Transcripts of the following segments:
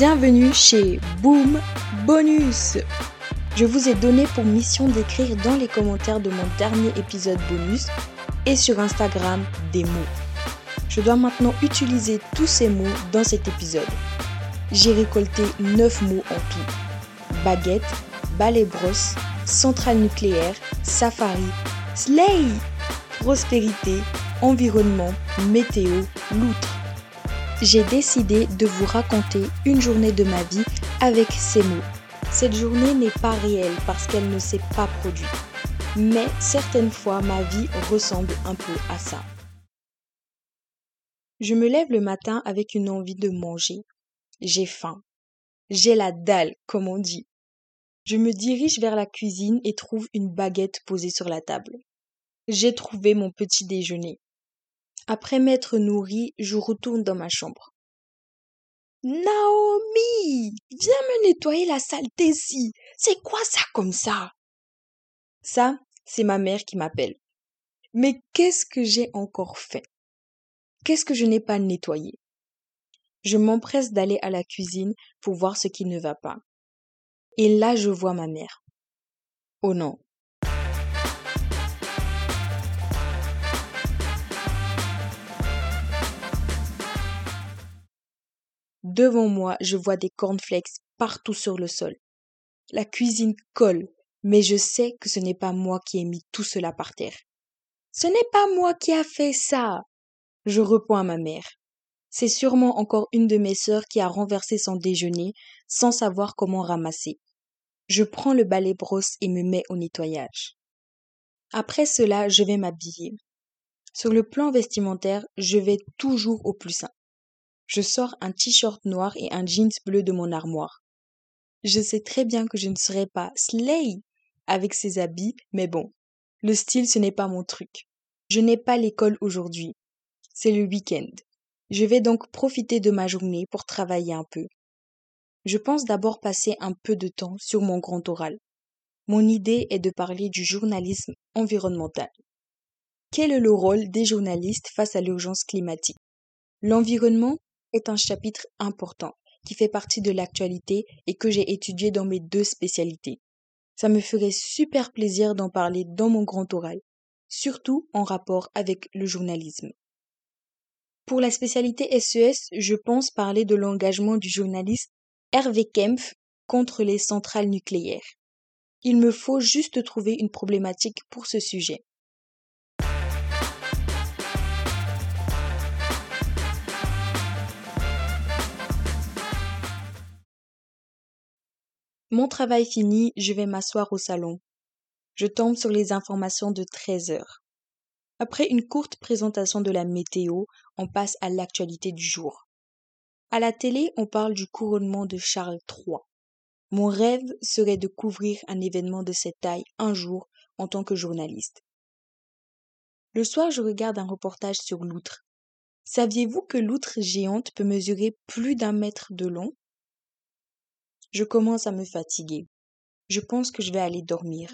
Bienvenue chez Boom Bonus. Je vous ai donné pour mission d'écrire dans les commentaires de mon dernier épisode bonus et sur Instagram des mots. Je dois maintenant utiliser tous ces mots dans cet épisode. J'ai récolté 9 mots en tout. Baguette, balai brosse, centrale nucléaire, safari, slay, prospérité, environnement, météo, loutre. J'ai décidé de vous raconter une journée de ma vie avec ces mots. Cette journée n'est pas réelle parce qu'elle ne s'est pas produite. Mais certaines fois, ma vie ressemble un peu à ça. Je me lève le matin avec une envie de manger. J'ai faim. J'ai la dalle, comme on dit. Je me dirige vers la cuisine et trouve une baguette posée sur la table. J'ai trouvé mon petit déjeuner. Après m'être nourri, je retourne dans ma chambre. Naomi, viens me nettoyer la saleté-ci. C'est quoi ça comme ça? Ça, c'est ma mère qui m'appelle. Mais qu'est-ce que j'ai encore fait? Qu'est-ce que je n'ai pas nettoyé? Je m'empresse d'aller à la cuisine pour voir ce qui ne va pas. Et là, je vois ma mère. Oh non. Devant moi, je vois des cornflakes partout sur le sol. La cuisine colle, mais je sais que ce n'est pas moi qui ai mis tout cela par terre. Ce n'est pas moi qui a fait ça. Je réponds à ma mère. C'est sûrement encore une de mes sœurs qui a renversé son déjeuner sans savoir comment ramasser. Je prends le balai brosse et me mets au nettoyage. Après cela, je vais m'habiller. Sur le plan vestimentaire, je vais toujours au plus simple. Je sors un t-shirt noir et un jeans bleu de mon armoire. Je sais très bien que je ne serai pas slay avec ces habits, mais bon, le style ce n'est pas mon truc. Je n'ai pas l'école aujourd'hui. C'est le week-end. Je vais donc profiter de ma journée pour travailler un peu. Je pense d'abord passer un peu de temps sur mon grand oral. Mon idée est de parler du journalisme environnemental. Quel est le rôle des journalistes face à l'urgence climatique? L'environnement est un chapitre important qui fait partie de l'actualité et que j'ai étudié dans mes deux spécialités. Ça me ferait super plaisir d'en parler dans mon grand oral, surtout en rapport avec le journalisme. Pour la spécialité SES, e je pense parler de l'engagement du journaliste Hervé Kempf contre les centrales nucléaires. Il me faut juste trouver une problématique pour ce sujet. Mon travail fini, je vais m'asseoir au salon. Je tombe sur les informations de 13 heures. Après une courte présentation de la météo, on passe à l'actualité du jour. À la télé, on parle du couronnement de Charles III. Mon rêve serait de couvrir un événement de cette taille un jour en tant que journaliste. Le soir, je regarde un reportage sur l'outre. Saviez-vous que l'outre géante peut mesurer plus d'un mètre de long? Je commence à me fatiguer. Je pense que je vais aller dormir.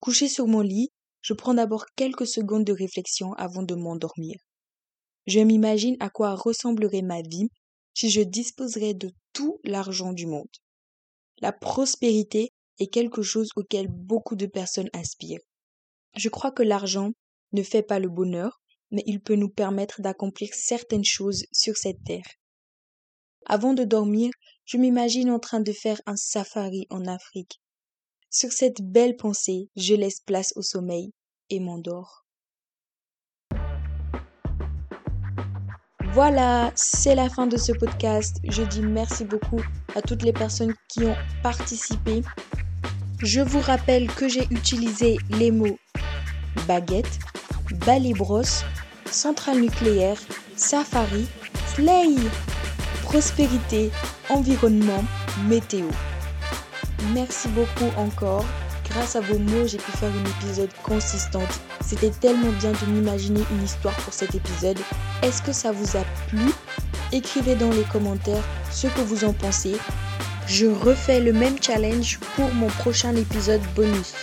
Couché sur mon lit, je prends d'abord quelques secondes de réflexion avant de m'endormir. Je m'imagine à quoi ressemblerait ma vie si je disposerais de tout l'argent du monde. La prospérité est quelque chose auquel beaucoup de personnes aspirent. Je crois que l'argent ne fait pas le bonheur, mais il peut nous permettre d'accomplir certaines choses sur cette terre. Avant de dormir, je m'imagine en train de faire un safari en Afrique. Sur cette belle pensée, je laisse place au sommeil et m'endors. Voilà, c'est la fin de ce podcast. Je dis merci beaucoup à toutes les personnes qui ont participé. Je vous rappelle que j'ai utilisé les mots baguette, balai-brosse, centrale nucléaire, safari, slay prospérité, environnement, météo. Merci beaucoup encore. Grâce à vos mots, j'ai pu faire un épisode consistant. C'était tellement bien de m'imaginer une histoire pour cet épisode. Est-ce que ça vous a plu? Écrivez dans les commentaires ce que vous en pensez. Je refais le même challenge pour mon prochain épisode bonus.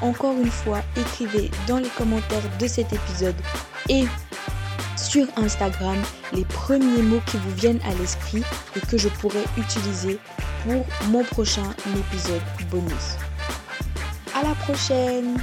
Encore une fois, écrivez dans les commentaires de cet épisode et Instagram les premiers mots qui vous viennent à l'esprit et que je pourrais utiliser pour mon prochain épisode bonus. À la prochaine